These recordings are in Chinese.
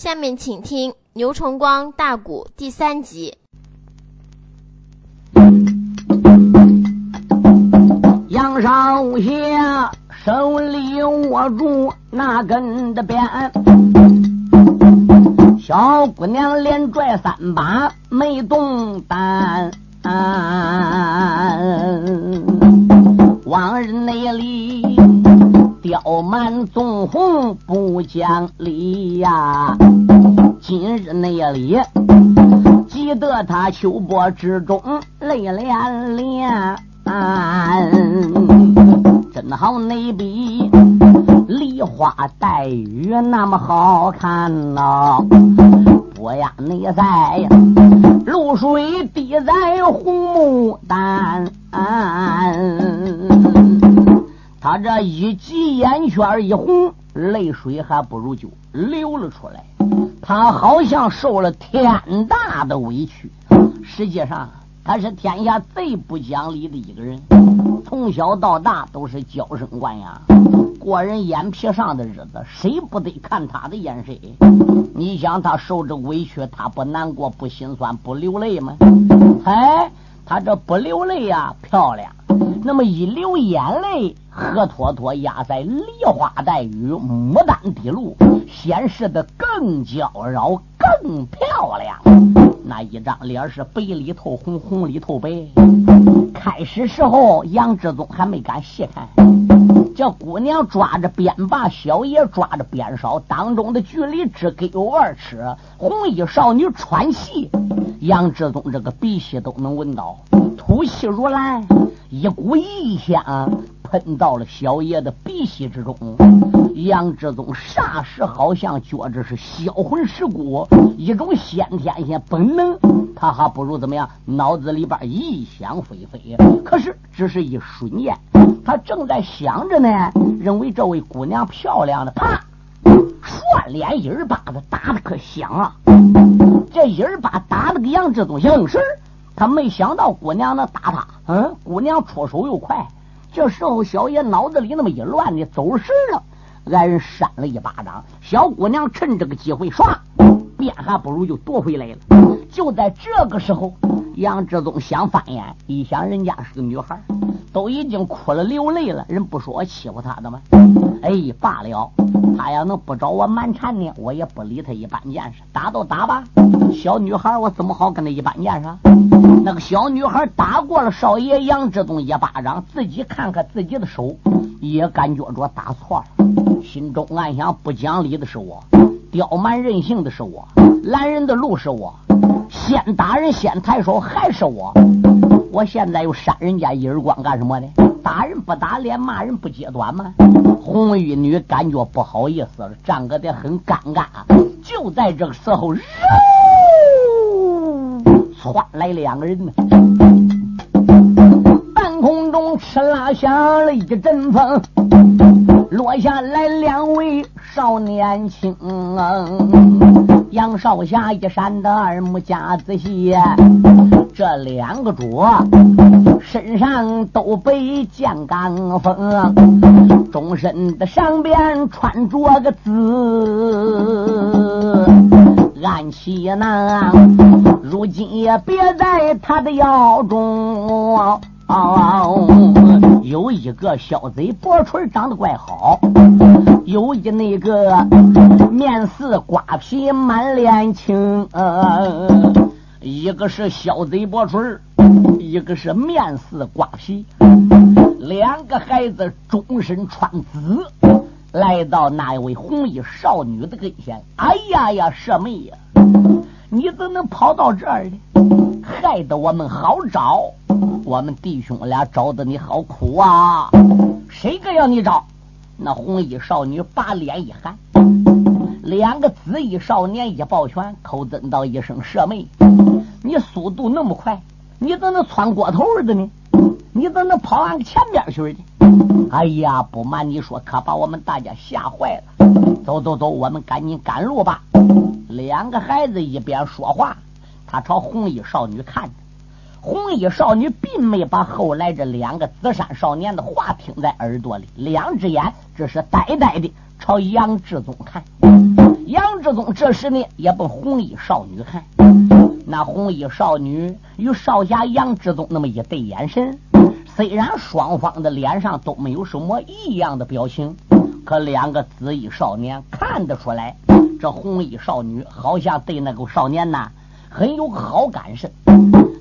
下面请听牛崇光大鼓第三集。杨少侠手里握住那根的鞭，小姑娘连拽三把没动弹。往日那里刁蛮纵横不讲理呀，今日那里急得他秋波之中泪涟涟。真好那比梨花带雨那么好看呐！我呀，你在露水滴在红牡丹，他这一急眼圈一红，泪水还不如就流了出来。他好像受了天大的委屈，实际上。他是天下最不讲理的一个人，从小到大都是娇生惯养，过人眼皮上的日子，谁不得看他的眼神？你想他受这委屈，他不难过、不心酸、不流泪吗？哎，他这不流泪呀，漂亮。那么一流眼泪，河坨坨压在梨花带雨、牡丹滴露，显示的更娇娆、更漂亮。那一张脸是白里透红，红里透白。开始时候，杨志宗还没敢细看，这姑娘抓着鞭把，小爷抓着鞭梢，当中的距离只给有二尺。红衣少女喘气，杨志宗这个鼻息都能闻到，吐气如兰。一股异香喷到了小爷的鼻息之中，杨志宗霎时好像觉着是销魂蚀骨，一种先天性本能，他还不如怎么样？脑子里边异想飞飞。可是只是一瞬间，他正在想着呢，认为这位姑娘漂亮的，啪，涮脸一耳巴子打的可响啊！这一耳巴打的个杨志宗应声。他没想到姑娘能打他，嗯，姑娘出手又快。这时候小爷脑子里那么一乱的走神了，挨人扇了一巴掌。小姑娘趁这个机会，唰，鞭还不如就夺回来了。就在这个时候，杨志宗想翻眼，一想人家是个女孩，都已经哭了流泪了，人不说我欺负她的吗？哎，罢了，他要能不找我蛮缠呢，我也不理他一般见识。打都打吧，小女孩我怎么好跟他一般见识？那个小女孩打过了少爷杨志东一巴掌，自己看看自己的手，也感觉着打错了，心中暗想：不讲理的是我，刁蛮任性的是我，拦人的路是我，先打人先抬手还是我，我现在又扇人家一耳光干什么呢？打人不打脸，骂人不揭短吗？红衣女感觉不好意思了，站个的很尴尬。就在这个时候，人窜来两个人呢，半空中哧啦响了一阵风，落下来两位少年轻。杨少侠一闪的二目夹仔细，这两个主身上都被剑钢锋，终身的上边穿着个紫暗器囊，如今也别在他的腰中。有一个小贼薄唇长得怪好，有一那个面似瓜皮满脸青，一个是小贼薄唇，一个是面似瓜皮，两个孩子终身穿紫，来到那一位红衣少女的跟前。哎呀呀，舍妹呀，你怎能跑到这儿呢？害得我们好找。我们弟兄俩找的你好苦啊！谁个要你找？那红衣少女把脸一寒，两个紫衣少年一抱拳，口尊道一声：“舍妹，你速度那么快，你怎能窜过头的呢？你怎能跑俺前边去呢？”哎呀，不瞒你说，可把我们大家吓坏了。走走走，我们赶紧赶路吧。两个孩子一边说话，他朝红衣少女看着。红衣少女并没把后来这两个紫衫少年的话听在耳朵里，两只眼只是呆呆的朝杨志宗看。杨志宗这时呢也不红衣少女看，那红衣少女与少侠杨志宗那么一对眼神，虽然双方的脸上都没有什么异样的表情，可两个紫衣少年看得出来，这红衣少女好像对那个少年呐很有好感似的。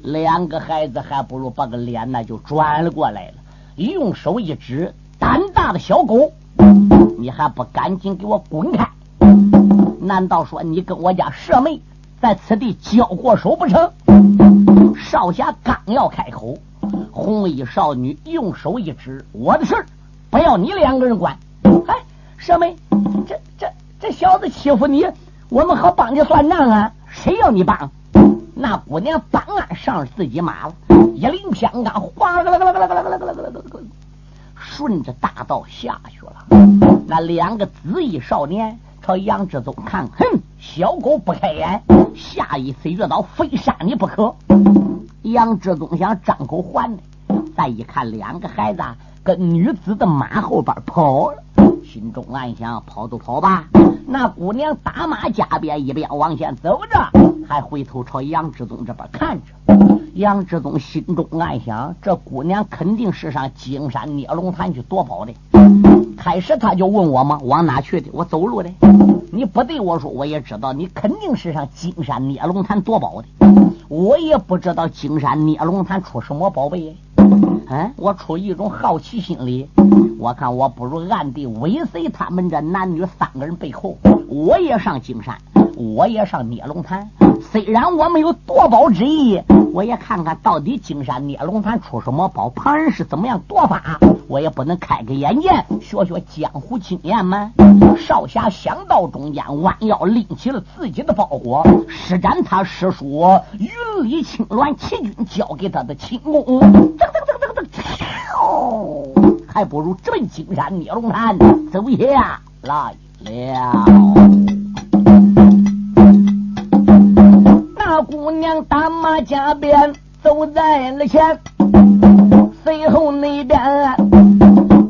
两个孩子还不如把个脸呢就转了过来了，用手一指，胆大的小狗，你还不赶紧给我滚开！难道说你跟我家舍妹在此地交过手不成？少侠刚要开口，红衣少女用手一指：“我的事儿不要你两个人管。”哎，舍妹，这这这小子欺负你，我们好帮你算账啊！谁要你帮？那姑娘搬鞍上自己马了，一领枪杆，哗啦啦啦啦啦啦啦啦啦啦啦，顺着大道下去了。那两个紫衣少年。朝杨志宗看，哼，小狗不开眼，下一次遇到非杀你不可。杨志宗想张口还的，再一看两个孩子跟女子的马后边跑了，心中暗想：跑都跑吧。那姑娘打马加鞭，一边往前走着，还回头朝杨志宗这边看着。杨志宗心中暗想：这姑娘肯定是上金山孽龙潭去夺宝的。开始他就问我嘛，往哪去的？我走路的。你不对我说，我也知道你肯定是上金山聂龙潭夺宝的。我也不知道金山聂龙潭出什么宝贝。嗯，我出于一种好奇心理，我看我不如暗地尾随他们这男女三个人背后，我也上金山，我也上聂龙潭。虽然我没有夺宝之意，我也看看到底金山聂龙潭出什么宝，旁人是怎么样夺法，我也不能开个眼界，学学江湖经验吗？少侠想到中间，弯腰拎起了自己的包裹，施展他师叔云里青鸾奇军教给他的轻功，噔噔噔噔噔，还不如直奔金山聂龙潭走下来了。姑娘打马加鞭走在了前，随后那边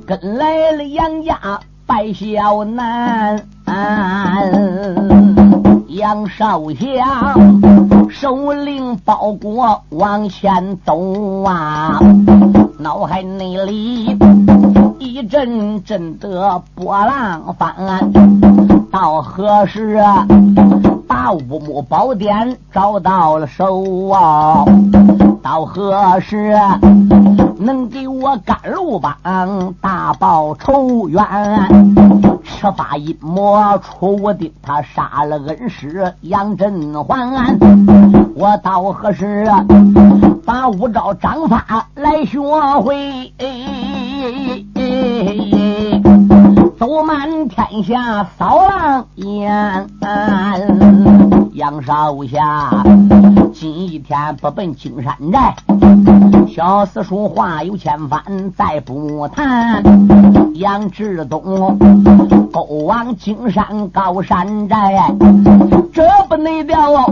跟来了杨家白小男，杨少侠手领包裹往前走啊，脑海内里一阵阵的波浪翻，到何时啊？把五木宝典找到了手啊！到何时能给我甘露帮大报仇冤？赤发阴魔出无定，他杀了恩师杨振环。我到何时把五招掌法来学会？走满天下扫狼烟，杨少侠今一天不奔金山寨，小四叔话有千番再不谈。杨志东勾往金山高山寨，这不内调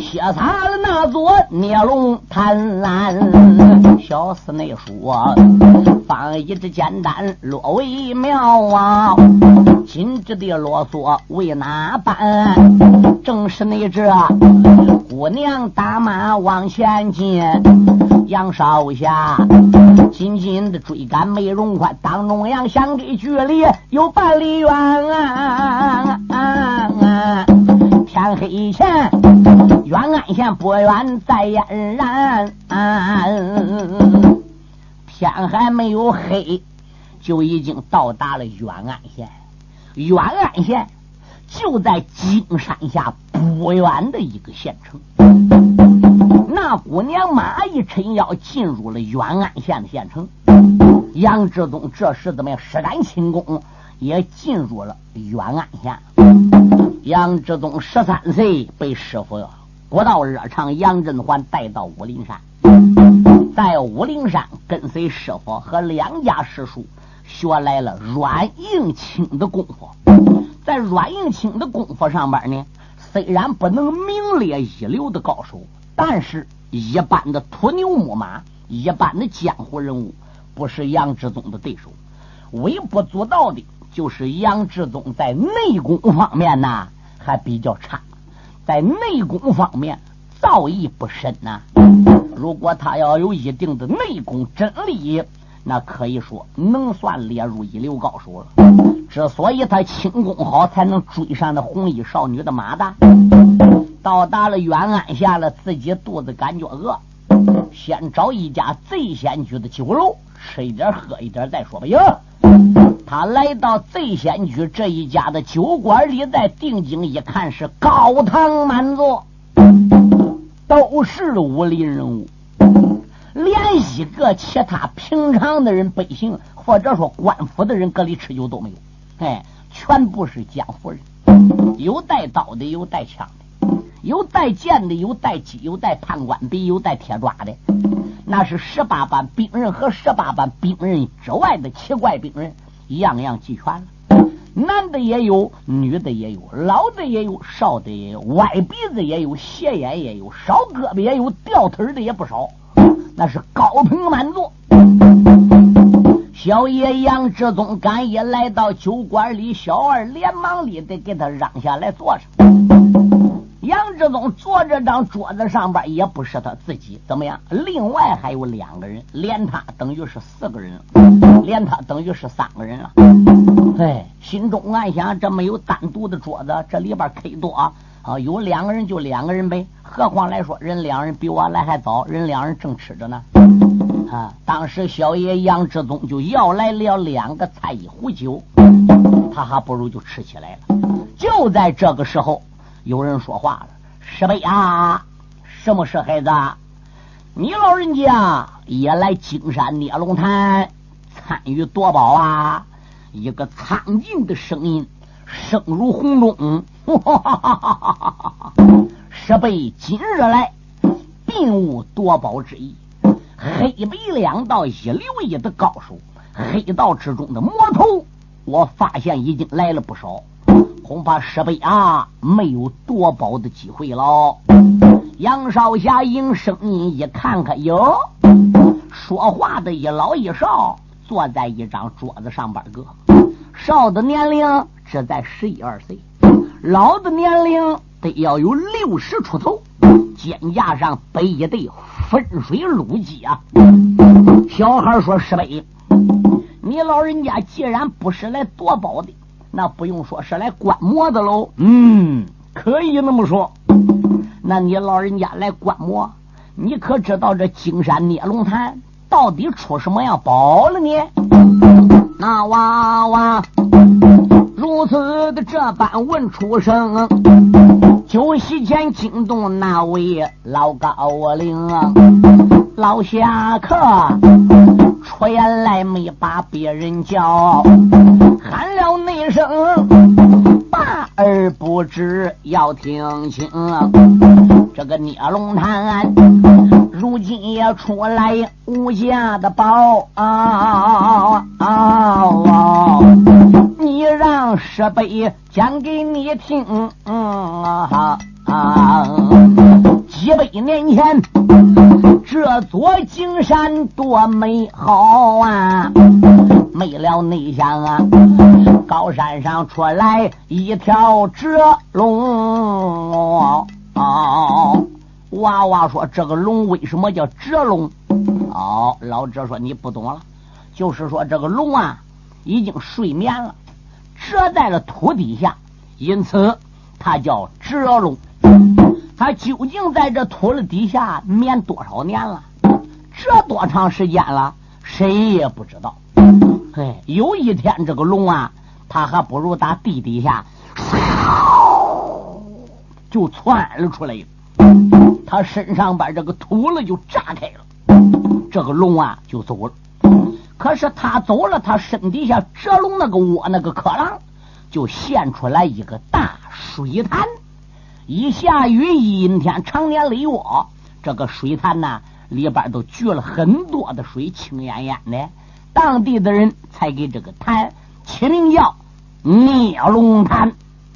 歇擦了那座孽龙潭。小四内说放一只简单落为妙啊。今日的啰嗦为哪般？正是你这姑娘打马往前进，杨少侠紧紧的追赶美容宽，当中央相隔距离有半里远啊。天黑前，远安县不远在嫣然，天还没有黑。就已经到达了远安县，远安县就在金山下不远的一个县城。那姑娘马一撑腰进入了远安县的县城，杨志宗这时怎么样施展轻功也进入了远安县。杨志宗十三岁被师傅国道热肠杨振环带到武陵山，在武陵山跟随师傅和两家师叔。学来了软硬轻的功夫，在软硬轻的功夫上边呢，虽然不能名列一流的高手，但是一般的土牛木马、一般的江湖人物，不是杨志宗的对手。微不足道的就是杨志宗在内功方面呐，还比较差，在内功方面造诣不深呐。如果他要有一定的内功真力，那可以说能算列入一流高手了。之所以他轻功好，才能追上那红衣少女的马达。到达了远安下了，自己肚子感觉饿，先找一家贼仙居的酒楼吃一点喝一点再说吧。哟，他来到贼仙居这一家的酒馆里，在定睛一看，是高堂满座。都是武林人物，连一个其他平常的人、百姓或者说官府的人搁里吃酒都没有。哎，全部是江湖人，有带刀的，有带枪的，有带剑的，有带戟，有带判官笔，有带铁抓的。那是十八般兵刃和十八般兵刃之外的奇怪兵刃，样样齐全。男的也有，女的也有，老的也有，少的也有，歪鼻子也有，斜眼也有，少胳膊也有，掉腿的也不少。那是高朋满座。小爷杨志宗赶一来到酒馆里，小二连忙里得给他让下来坐上。杨志宗坐这张桌子上边也不是他自己，怎么样？另外还有两个人，连他等于是四个人，连他等于是三个人了。哎，心中暗想：这没有单独的桌子，这里边忒多啊！有两个人就两个人呗。何况来说，人两人比我来还早，人两人正吃着呢。啊，当时小爷杨志宗就要来了两个菜一壶酒，他还不如就吃起来了。就在这个时候，有人说话了：“石碑啊，什么事，孩子？你老人家也来金山捏龙潭参与夺宝啊？”一个苍劲的声音，声如洪钟。十倍今日来，并无夺宝之意。黑白两道一流一的高手，黑道之中的魔头，我发现已经来了不少。恐怕十倍啊，没有夺宝的机会了。杨少侠应声音一看看，哟，说话的一老一少。坐在一张桌子上边个少的年龄只在十一二岁，老的年龄得要有六十出头，肩胛上背一对分水鹿鸡啊！小孩说：“师妹，你老人家既然不是来夺宝的，那不用说是来观摩的喽。嗯，可以那么说。那你老人家来观摩，你可知道这金山孽龙潭？”到底出什么样宝了呢？那娃娃如此的这般问出声，酒席前惊动那位老高龄啊，老侠客出言来没把别人叫，声爸儿不知要听清，这个捏龙潭。如今也出来无价的宝啊！你让师辈讲给你听啊！几百年前，这座金山多美好啊！没了内向啊，高山上出来一条蛰龙啊！娃娃说：“这个龙为什么叫蛰龙？”哦，老者说：“你不懂了，就是说这个龙啊，已经睡眠了，蛰在了土底下，因此它叫蛰龙。它究竟在这土的底下眠多少年了？这多长时间了？谁也不知道。哎，有一天这个龙啊，他还不如打地底下，就窜了出来。”他身上把这个土了就炸开了，这个龙啊就走了。可是他走了，他身底下蛰龙那个窝那个壳囊就现出来一个大水潭。一下雨阴天，常年累月，这个水潭呐里边都聚了很多的水，清烟烟的。当地的人才给这个潭起名叫孽龙潭。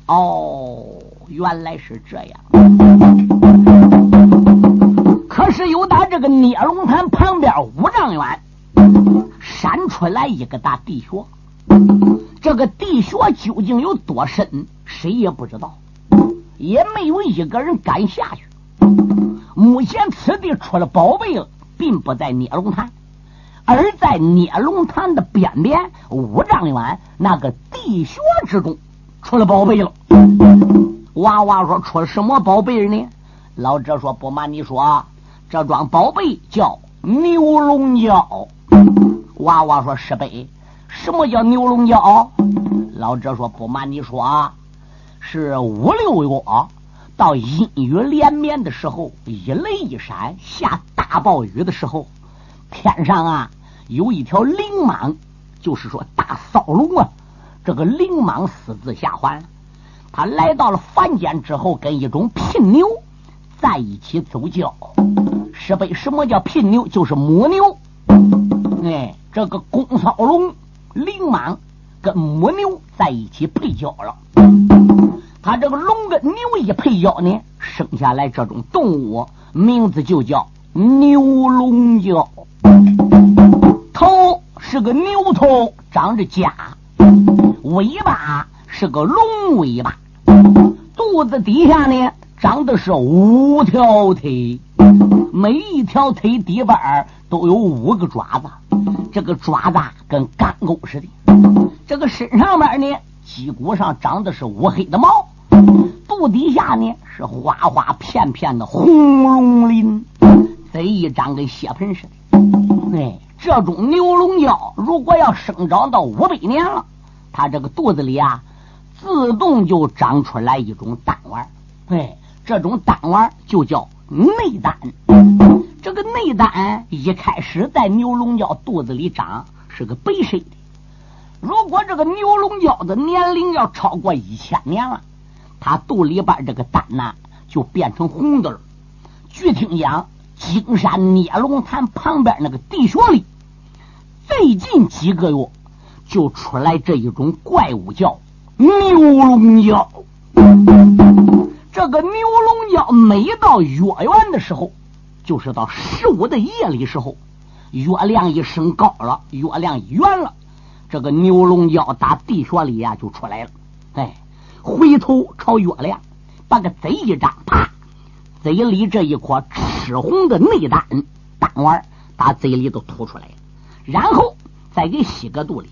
哦，原来是这样。可是有打这个捏龙潭旁边五丈远，闪出来一个大地穴。这个地穴究竟有多深，谁也不知道。也没有一个人敢下去。目前此地出了宝贝了，并不在聂龙潭，而在聂龙潭的边边五丈远那个地穴之中出了宝贝了。娃娃说：“出什么宝贝呢？”老者说：“不瞒你说，这桩宝贝叫牛龙蛟。”娃娃说：“师伯，什么叫牛龙蛟？”老者说：“不瞒你说啊，是五六月到阴雨连绵的时候，一雷一闪，下大暴雨的时候，天上啊有一条灵蟒，就是说大骚龙啊。这个灵蟒私自下凡，他来到了凡间之后，跟一种聘牛在一起走交。是被什么叫聘牛？就是母牛。哎，这个公骚龙灵蟒跟母牛在一起配交了。他这个龙跟牛一配交呢，生下来这种动物名字就叫牛龙蛟。头是个牛头，长着甲；尾巴是个龙尾巴；肚子底下呢，长的是五条腿，每一条腿底板都有五个爪子，这个爪子跟钢钩似的。这个身上面呢，脊骨上长的是乌黑的毛。肚底下呢是花花片片的红龙鳞，这一张跟血盆似的。哎，这种牛龙药如果要生长到五百年了，它这个肚子里啊，自动就长出来一种丹丸。哎，这种丹丸就叫内丹。这个内丹一开始在牛龙蛟肚子里长是个白色的，如果这个牛龙蛟的年龄要超过一千年了。它肚里边这个丹呐，就变成红的了。据听讲，金山聂龙潭旁边那个地穴里，最近几个月就出来这一种怪物，叫牛龙蛟。这个牛龙蛟每到月圆的时候，就是到十五的夜里时候，月亮一升高了，月亮圆了，这个牛龙蛟打地穴里呀就出来了。哎。回头朝月亮，把个嘴一张，啪，嘴里这一颗赤红的内丹丹丸打嘴里都吐出来了，然后再给吸个肚里，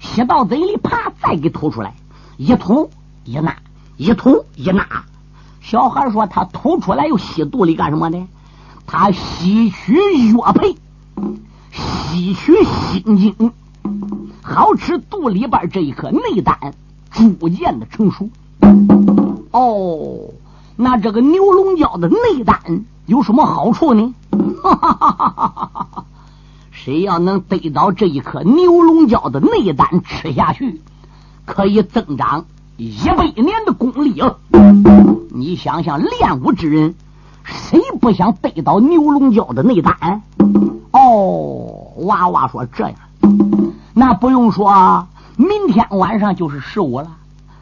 吸到嘴里，啪，再给吐出来，一吐一拿，一吐一拿。小孩说他吐出来又吸肚里干什么呢？他吸取药配，吸取心经，好吃肚里边这一颗内丹。逐渐的成熟。哦，那这个牛龙蛟的内丹有什么好处呢？哈哈哈哈哈哈谁要能得到这一颗牛龙蛟的内丹吃下去，可以增长一百年的功力啊！你想想，练武之人，谁不想得到牛龙蛟的内丹？哦，娃娃说这样，那不用说。明天晚上就是十五了，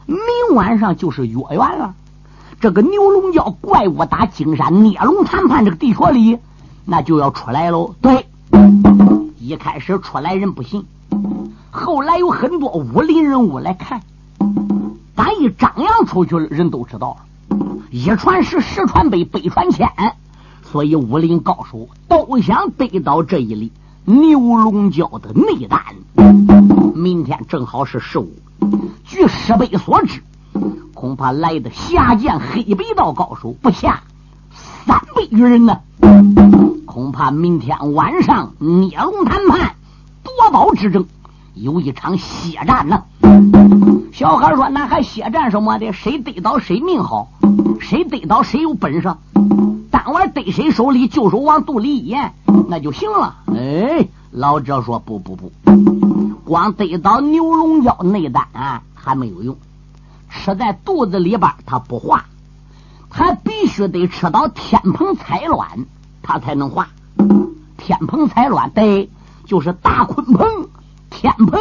明晚上就是月圆了。这个牛龙蛟怪物打金山孽龙谈判这个地穴里，那就要出来喽。对，一开始出来人不信，后来有很多武林人物来看。咱一张扬出去，人都知道了。一传十，十传百，百传千，所以武林高手都想得到这一粒。牛龙蛟的内丹，明天正好是十五。据师辈所知，恐怕来的下剑黑白道高手不下三百余人呢。恐怕明天晚上聂龙谈判夺宝之争有一场血战呢。小孩说：“那还血战什么的？谁得到谁命好，谁得到谁有本事。”单玩得谁手里，就手往肚里一咽，那就行了。哎，老者说不不不，光得到牛龙蛟内丹还没有用，吃在肚子里边它不化，它必须得吃到天蓬彩卵，它才能化。天蓬彩卵，对，就是大鲲鹏天蓬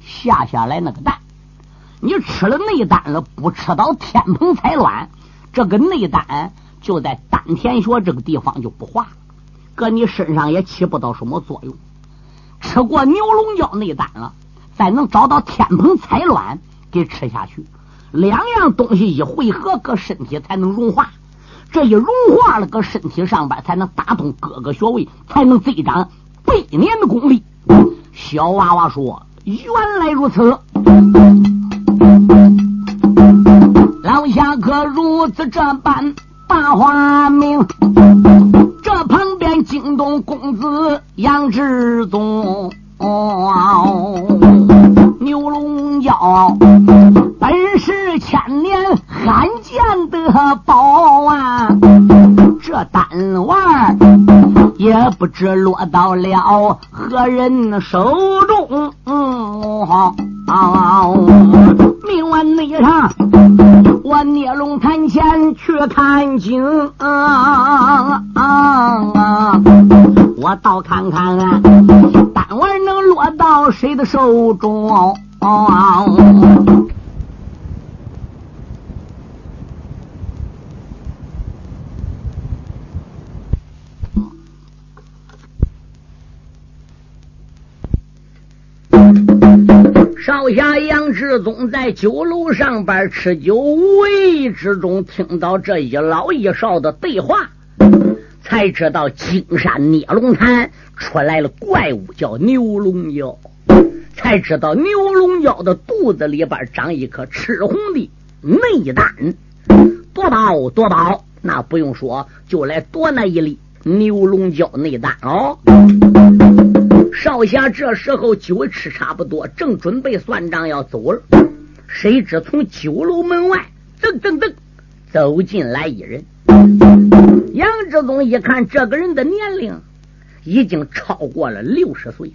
下下来那个蛋。你吃了内丹了，不吃到天蓬彩卵，这个内丹。就在丹田穴这个地方就不化，搁你身上也起不到什么作用。吃过牛龙蛟内丹了，再能找到天蓬彩卵给吃下去，两样东西一汇合，搁身体才能融化。这一融化了，搁身体上边才能打通各个穴位，才能增长百年的功力。小娃娃说：“原来如此，老侠可如此这般把话明。”这旁边惊动公子杨志宗。牛龙角本是千年罕见得宝啊，这丹丸也不知落到了何人手中。嗯明晚内上，我聂龙潭前去看景。我倒看看啊，丹丸能落到谁的手中？少侠杨志宗在酒楼上边吃酒无意之中，听到这一老一少的对话，才知道金山孽龙潭出来了怪物，叫牛龙妖。才知道牛龙妖的肚子里边长一颗赤红的内丹，夺宝夺宝，那不用说，就来夺那一粒牛龙妖内丹哦。少侠这时候酒吃差不多，正准备算账要走了，谁知从酒楼门外噔噔噔走进来一人。杨志宗一看，这个人的年龄已经超过了六十岁。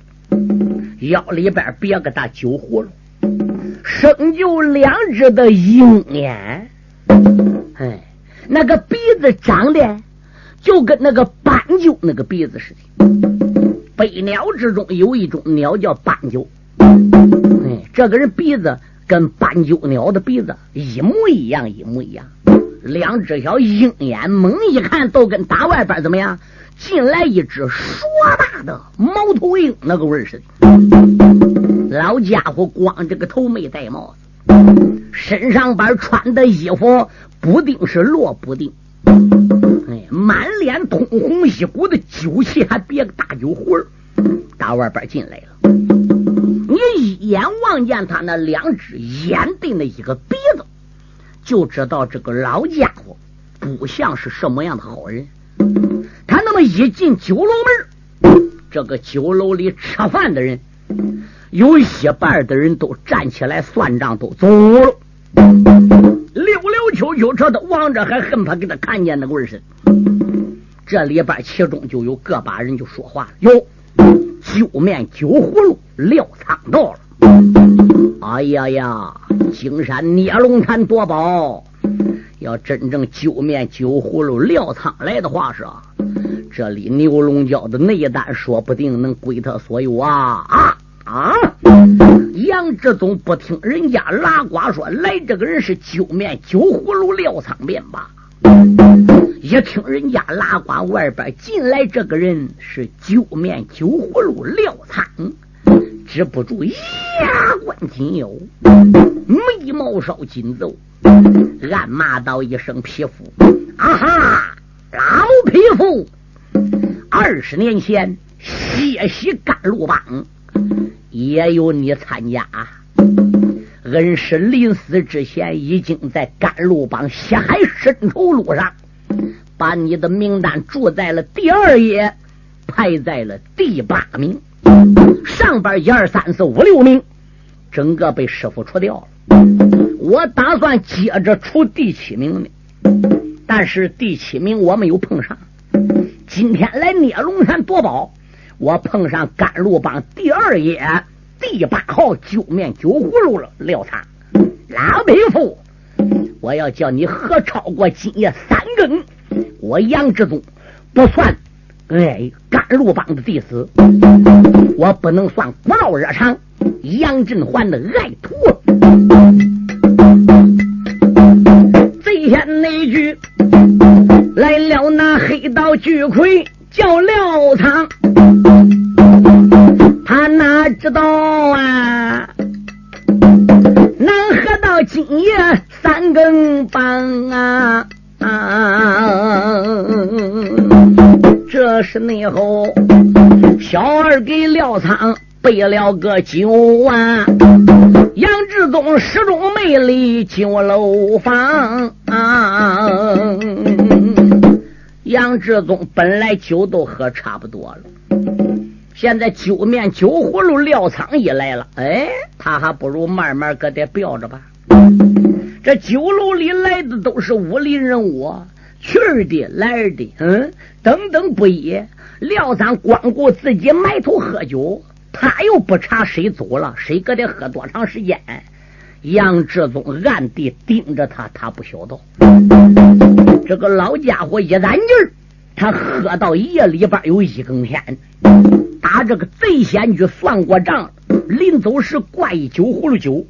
腰里边别个大酒葫芦，生就两只的鹰眼，哎，那个鼻子长得就跟那个斑鸠那个鼻子似的。飞鸟之中有一种鸟叫斑鸠，哎，这个人鼻子跟斑鸠鸟的鼻子一模一样，一模一样。两只小鹰眼，猛一看都跟打外边怎么样？进来一只硕大的猫头鹰，那个味儿似的。老家伙光这个头没戴帽子，身上边穿的衣服不定是罗不定，哎，满脸通红一股子酒气，还别个大酒壶，打外边进来了。你一眼望见他那两只眼的那一个鼻子，就知道这个老家伙不像是什么样的好人。他那么一进酒楼门，这个酒楼里吃饭的人，有一半的人都站起来算账，都走了。溜溜球球，这都望着，还恨怕给他看见那个味儿似的。这里边其中就有个把人就说话了：“哟，九面九葫芦廖仓到了。哎呀呀，金山孽龙潭夺宝。”要真正九面九葫芦撂仓来的话是，这里牛龙角的内丹说不定能归他所有啊啊啊！杨志宗不听人家拉呱说来，这个人是九面九葫芦撂仓便罢。一听人家拉呱外边进来，这个人是九面九葫芦廖仓，止不住牙关紧咬，眉毛稍紧皱。暗骂道一声：“匹夫！啊哈，老匹夫！二十年前血洗甘露帮，也有你参加。恩师临死之前，已经在甘露帮血海深仇路上，把你的名单注在了第二页，排在了第八名。上边一二三四五六名，整个被师傅除掉了。”我打算接着出第七名呢，但是第七名我没有碰上。今天来聂龙山夺宝，我碰上甘露帮第二爷第八号九面九葫芦了。廖他老匹夫，我要叫你喝超过今夜三更，我杨志宗不算哎甘露帮的弟子，我不能算古道热肠杨振环的爱徒。贼先那句来了，那黑道巨魁叫廖仓，他哪知道啊？能喝到今夜三更半啊！这是内后，小二给廖仓备了个酒啊。杨志忠始终没离酒楼房啊。杨志忠本来酒都喝差不多了，现在酒面酒葫芦廖仓也来了，哎，他还不如慢慢搁这吊着吧。这酒楼里来的都是武林人物，去的来的，嗯，等等不一。廖三光顾自己埋头喝酒，他又不查谁走了，谁搁这喝多长时间。杨志忠暗地盯着他，他不晓得。这个老家伙一攒劲儿，他喝到夜里边有一更天，打这个贼仙局算过账，临走时灌一酒葫芦酒。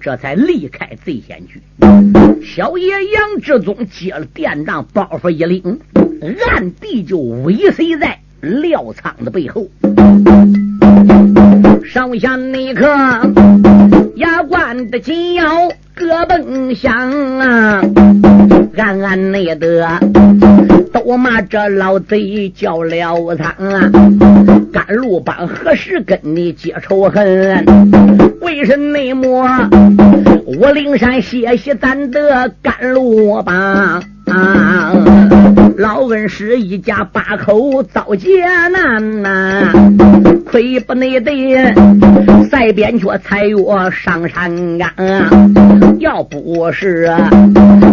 这才离开贼仙局。小爷杨志忠接了店长包袱一领，暗地就尾随在廖仓的背后。上下那刻，牙关的紧要各奔向啊，暗暗内的都骂这老贼叫廖仓啊！甘露帮何时跟你结仇恨？为什么我灵山歇息咱的甘露帮？老恩师一家八口遭劫难呐，亏不内得赛边却踩月上山岗，要不是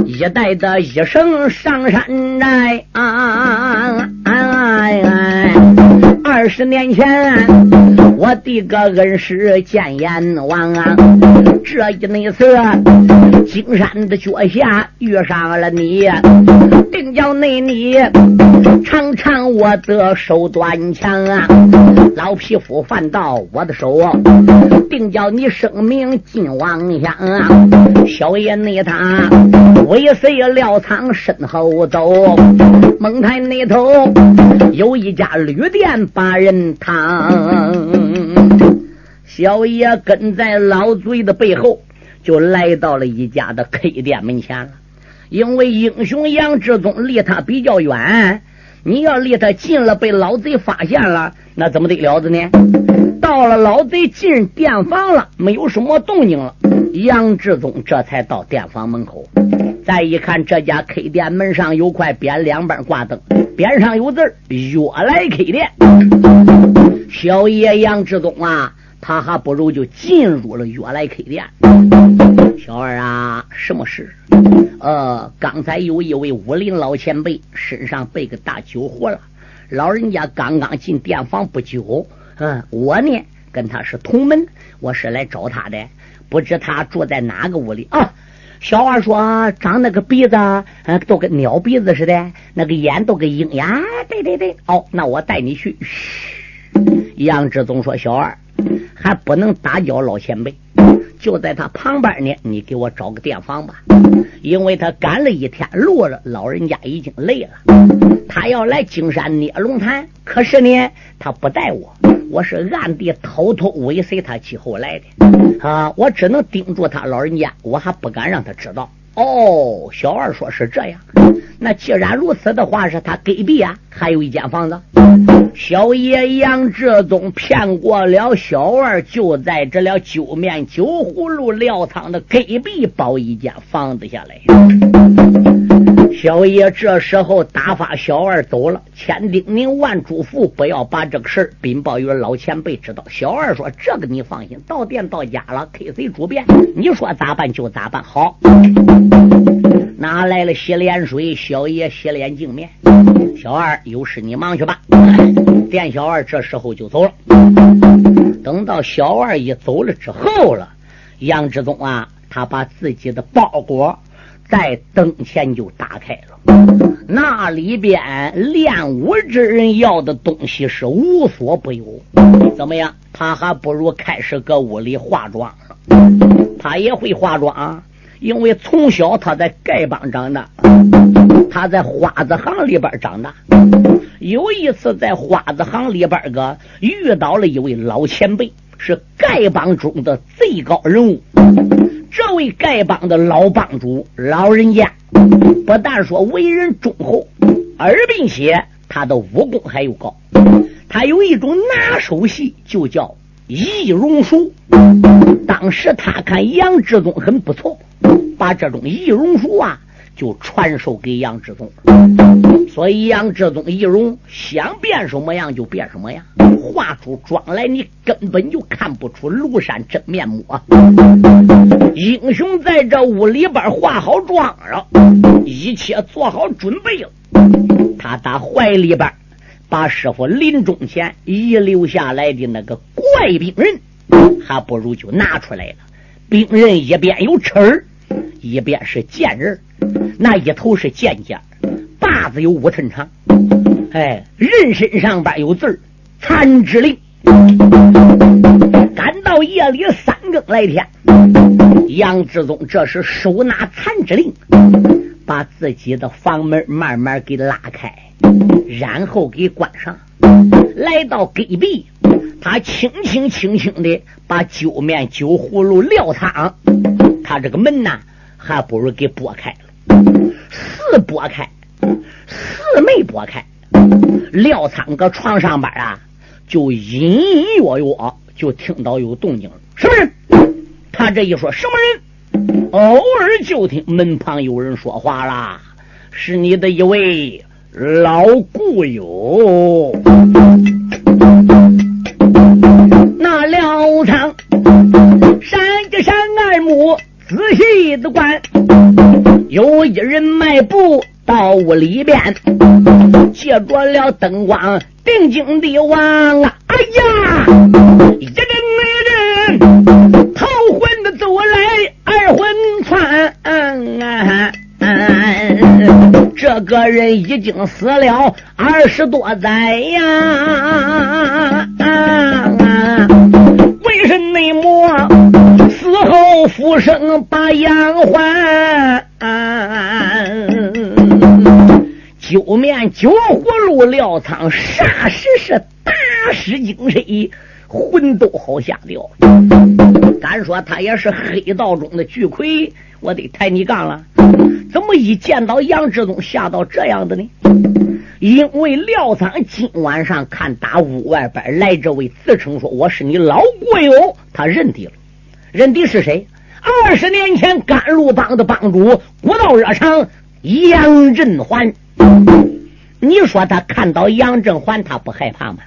一代的一生上山寨啊！二十年前，我的个恩师见阎王啊！这一那次，金山的脚下遇上了你，定叫那你尝尝我的手端枪啊！老匹夫犯到我的手，定叫你生命尽亡乡啊！小爷那他尾随廖仓身后走，蒙台那头有一家旅店。把人堂，小爷跟在老贼的背后，就来到了一家的 K 店门前了。因为英雄杨志忠离他比较远，你要离他近了，被老贼发现了，那怎么得了子呢？到了老贼进店房了，没有什么动静了，杨志忠这才到店房门口。再一看，这家 K 店门上有块匾，两边挂灯，匾上有字儿“悦来 K 店”。小爷杨志忠啊，他还不如就进入了悦来 K 店。小二啊，什么事？呃，刚才有一位武林老前辈身上背个大酒壶了，老人家刚刚进店房不久。嗯，我呢跟他是同门，我是来找他的，不知他住在哪个屋里啊？小二说：“长那个鼻子，嗯，都跟鸟鼻子似的，那个眼都跟鹰眼。对对对，哦，那我带你去。”，杨志宗说：“小二还不能打搅老前辈，就在他旁边呢。你给我找个店房吧，因为他赶了一天路了，老人家已经累了。他要来金山捏龙潭，可是呢，他不带我。”我是暗地偷偷尾随他气候来的啊！我只能盯住他老人家，我还不敢让他知道。哦，小二说是这样，那既然如此的话，是他隔壁啊，还有一间房子。小爷杨志忠骗过了小二，就在这了酒面酒葫芦料仓的隔壁包一间房子下来。小爷这时候打发小二走了，千叮咛万嘱咐，不要把这个事儿禀报于老前辈知道。小二说：“这个你放心，到店到家了，K.C. 主编，你说咋办就咋办。”好，拿来了洗脸水，小爷洗脸净面。小二有事你忙去吧。店小二这时候就走了。等到小二一走了之后了，杨志忠啊，他把自己的包裹。在灯前就打开了，那里边练武之人要的东西是无所不有。怎么样？他还不如开始搁屋里化妆他也会化妆，因为从小他在丐帮长大，他在花子行里边长大。有一次在花子行里边个遇到了一位老前辈，是丐帮中的最高人物。这位丐帮的老帮主老人家，不但说为人忠厚，而并且他的武功还有高。他有一种拿手戏，就叫易容术。当时他看杨志忠很不错，把这种易容术啊。就传授给杨志宗，所以杨志宗易容想变什么样就变什么样，画出妆来你根本就看不出庐山真面目啊。英雄在这屋里边化好妆了，一切做好准备了。他打怀里边把师傅临终前遗留下来的那个怪病人，还不如就拿出来了。病人一边有齿，一边是贱人。那一头是剑尖，把子有五寸长，哎，人身上边有字儿，残肢令。赶到夜里三更来天，杨志宗这时手拿残肢令，把自己的房门慢慢给拉开，然后给关上，来到隔壁，他轻轻轻轻的把酒面酒葫芦撂躺，他这个门呐，还不如给拨开了。四拨开，四没拨开，廖仓搁床上边啊，就隐隐约约就听到有动静。什么人？他这一说，什么人？偶尔就听门旁有人说话啦，是你的一位老故友。那廖仓闪一闪二目，仔细的观。有一人迈步到屋里边，借着了灯光，定睛地望啊！哎呀，一阵一阵，头昏的走来，二魂窜。这个人已经死了二十多载呀！啊为什么后复生把阳还？酒面酒葫芦撂仓，霎时是大失精神，魂都好吓掉。敢说他也是黑道中的巨魁，我得抬你杠了。怎么一见到杨志宗吓到这样的呢？因为廖仓今晚上看打屋外边来这位自称说我是你老国友，他认定了，认的是谁？二十年前甘露帮的帮主古道热肠杨振环。你说他看到杨振环，他不害怕吗？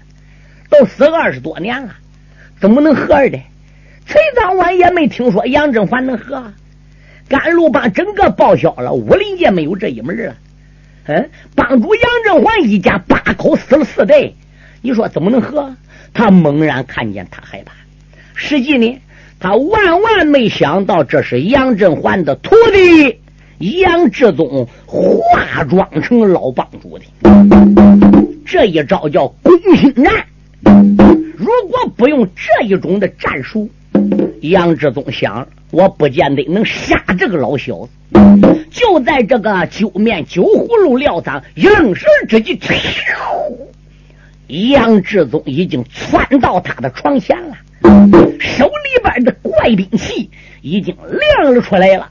都死二十多年了，怎么能和的？崔当晚也没听说杨振环能和。甘露帮整个报销了，武林界没有这一门了。嗯，帮主杨振环一家八口死了四代，你说怎么能和？他猛然看见，他害怕。实际呢，他万万没想到这是杨振环的徒弟杨志宗化妆成老帮主的。这一招叫攻心战。如果不用这一种的战术，杨志宗想。我不见得能杀这个老小子。就在这个酒面酒葫芦撂裆一愣神之际，杨志宗已经窜到他的床前了，手里边的怪兵器已经亮了出来了。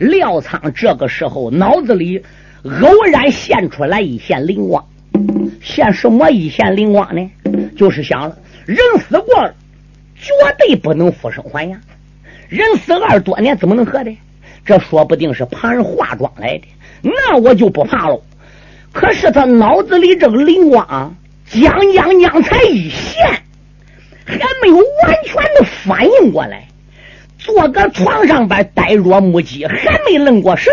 廖仓这个时候脑子里偶然现出来一线灵光，现什么一线灵光呢？就是想了，人死过了，绝对不能复生还阳。人死二十多年，怎么能活的？这说不定是旁人化妆来的，那我就不怕喽。可是他脑子里这个灵光将将将才一现，还没有完全的反应过来，坐个床上边呆若木鸡，还没愣过神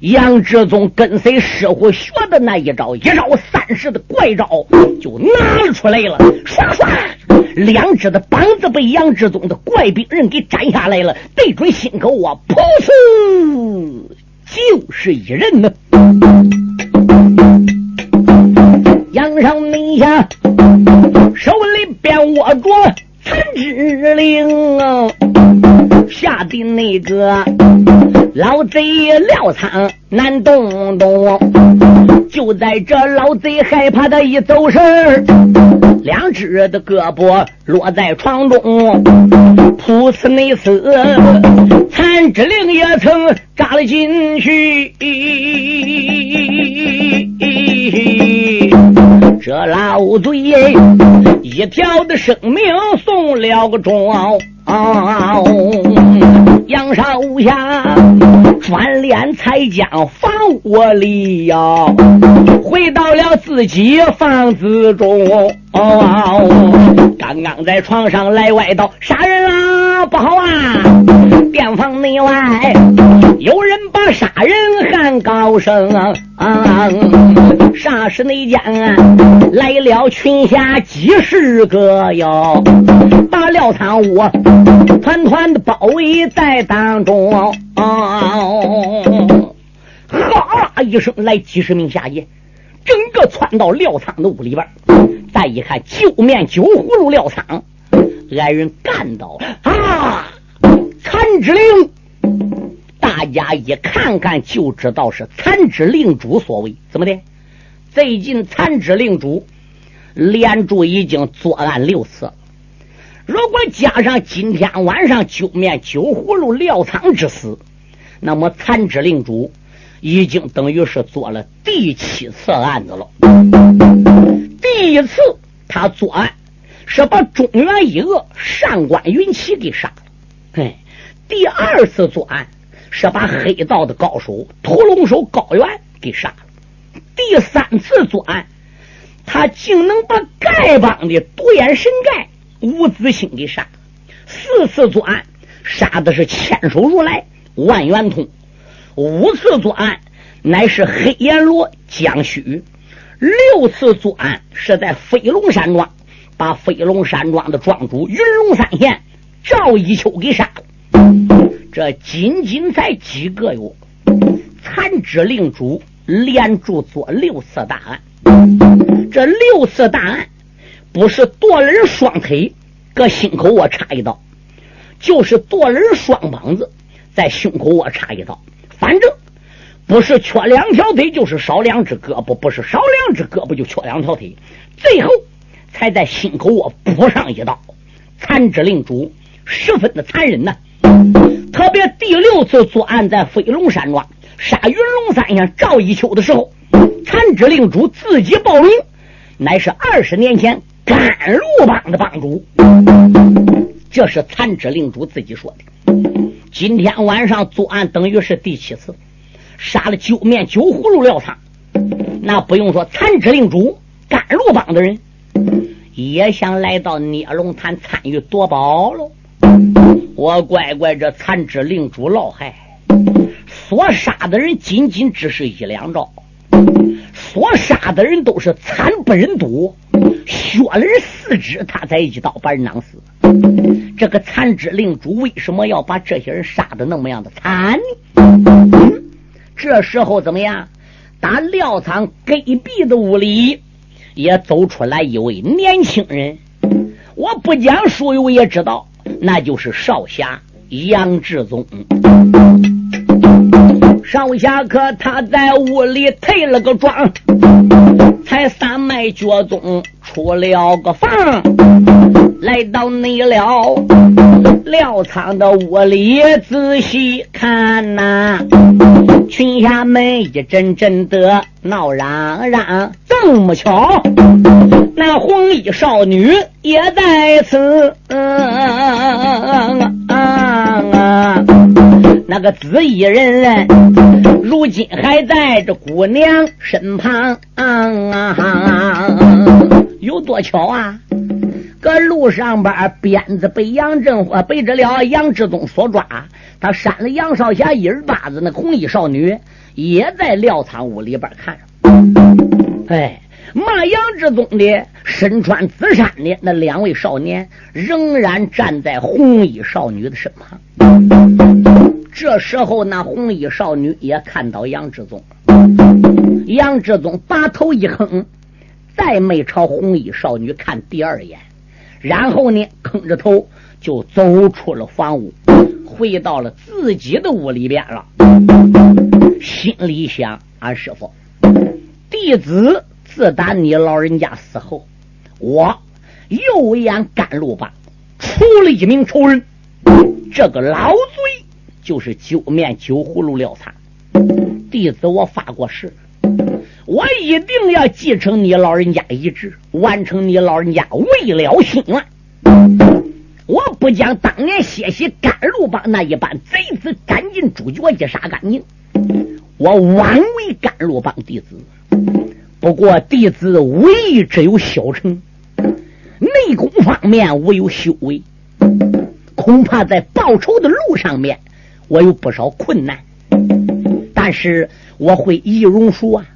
杨志宗跟随师傅学的那一招，一招三式的怪招就拿了出来了，唰唰。两只的膀子被杨志宗的怪兵人给斩下来了，对准心口啊，噗呲，就是一人呢。杨上明下手里边握着残肢令啊，下的那个老贼廖仓难动动。就在这老贼害怕的一走神两只的胳膊落在床中，噗呲内死，残肢令也曾扎了进去。这老贼一条的生命送了个终。杨少侠转脸才将房屋里呀，回到了自己房子中。刚刚在床上来外道杀人啊，不好啊！店房内外有人把杀人喊高声啊！啥时那间来了群侠几十个哟，把廖仓屋团团的包围在当中。啊哈一声，来几十名下爷，整个窜到廖仓的屋里边。再一看，九面九葫芦廖仓，来人干到啊！残之令，大家一看看就知道是残之令主所为。怎么的？最近残之令主连住已经作案六次，如果加上今天晚上九面九葫芦廖仓之死，那么残之令主已经等于是做了第七次案子了。第一次他作案是把中原一恶上官云奇给杀了，嘿，第二次作案是把黑道的高手屠龙手高原给杀了。第三次作案，他竟能把丐帮的独眼神丐吴子兴给杀。四次作案，杀的是千手如来万元通。五次作案，乃是黑阎罗江须。六次作案是在飞龙山庄，把飞龙山庄的庄主云龙三贤赵一秋给杀了。这仅仅才几个月，残肢令主。连住做六次大案，这六次大案不是剁人双腿，搁心口窝插一刀，就是剁人双膀子，在胸口窝插一刀。反正不是缺两条腿，就是少两只胳膊；不是少两只胳膊，就缺两条腿。最后才在心口窝补上一刀。残肢令主十分的残忍呐！特别第六次作案在飞龙山庄。杀云龙三爷赵一秋的时候，残肢令主自己报名，乃是二十年前甘露帮的帮主。这是残肢令主自己说的。今天晚上作案等于是第七次，杀了九面九葫芦廖仓。那不用说，残肢令主甘露帮的人也想来到聂龙潭参与夺宝喽。我乖乖，这残肢令主老害。所杀的人仅仅只是一两招，所杀的人都是惨不忍睹，削了人四肢，他才一刀把人囊死。这个残肢令主为什么要把这些人杀的那么样的惨呢？这时候怎么样？打料仓隔壁的屋里也走出来一位年轻人，我不讲书友也知道，那就是少侠杨志宗。少侠可，他在屋里退了个妆，才三迈脚踪出了个房，来到内了料仓的屋里仔细看呐，群侠们一阵阵的闹嚷嚷，这么巧，那红衣少女也在此。嗯那个紫衣人，如今还在这姑娘身旁，有多巧啊！搁路上边，鞭子被杨振华背着了杨志宗所抓，他扇了杨少侠一耳巴子，那红衣少女也在料仓屋里边看着。哎，骂杨志宗的身穿紫衫的那两位少年，仍然站在红衣少女的身旁。这时候，那红衣少女也看到杨志宗，杨志宗把头一哼，再没朝红衣少女看第二眼，然后呢，吭着头就走出了房屋，回到了自己的屋里边了。心里想：俺师傅，弟子自打你老人家死后，我右眼甘露吧出了一名仇人，这个老贼就是九面九葫芦廖苍。弟子我发过誓，我一定要继承你老人家遗志，完成你老人家未了心愿。我不将当年血洗甘露帮那一般贼子赶尽诛绝一杀干净，我枉为甘露帮弟子。不过弟子唯一只有小成，内功方面我有修为，恐怕在报仇的路上面我有不少困难。但是我会易容术啊！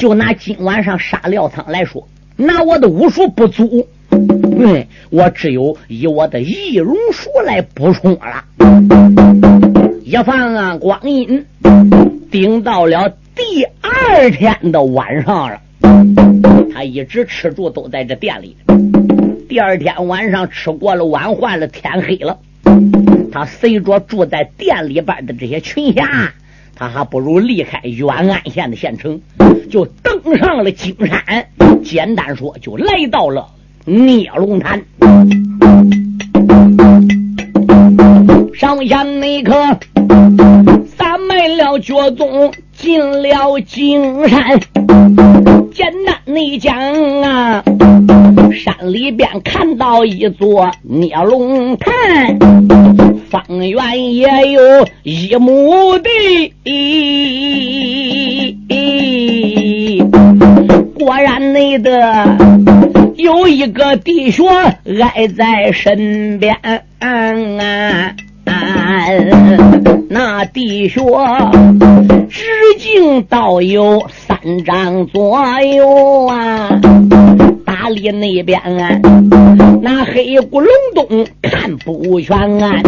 就拿今晚上杀廖仓来说，拿我的武术不足，嗯，我只有以我的易容术来补充了。一放啊，光阴顶到了第二天的晚上了，他一直吃住都在这店里。第二天晚上吃过了晚饭了，天黑了，他随着住在店里边的这些群侠。他还不如离开远安县的县城，就登上了金山。简单说，就来到了聂龙潭。上下那刻，撒满了脚踪，进了金山。简单你讲啊，山里边看到一座孽龙潭，方圆也有一亩地。果然内的有一个弟兄挨在身边啊。那地穴直径倒有三丈左右啊！大理那边啊，那黑咕隆咚看不全啊！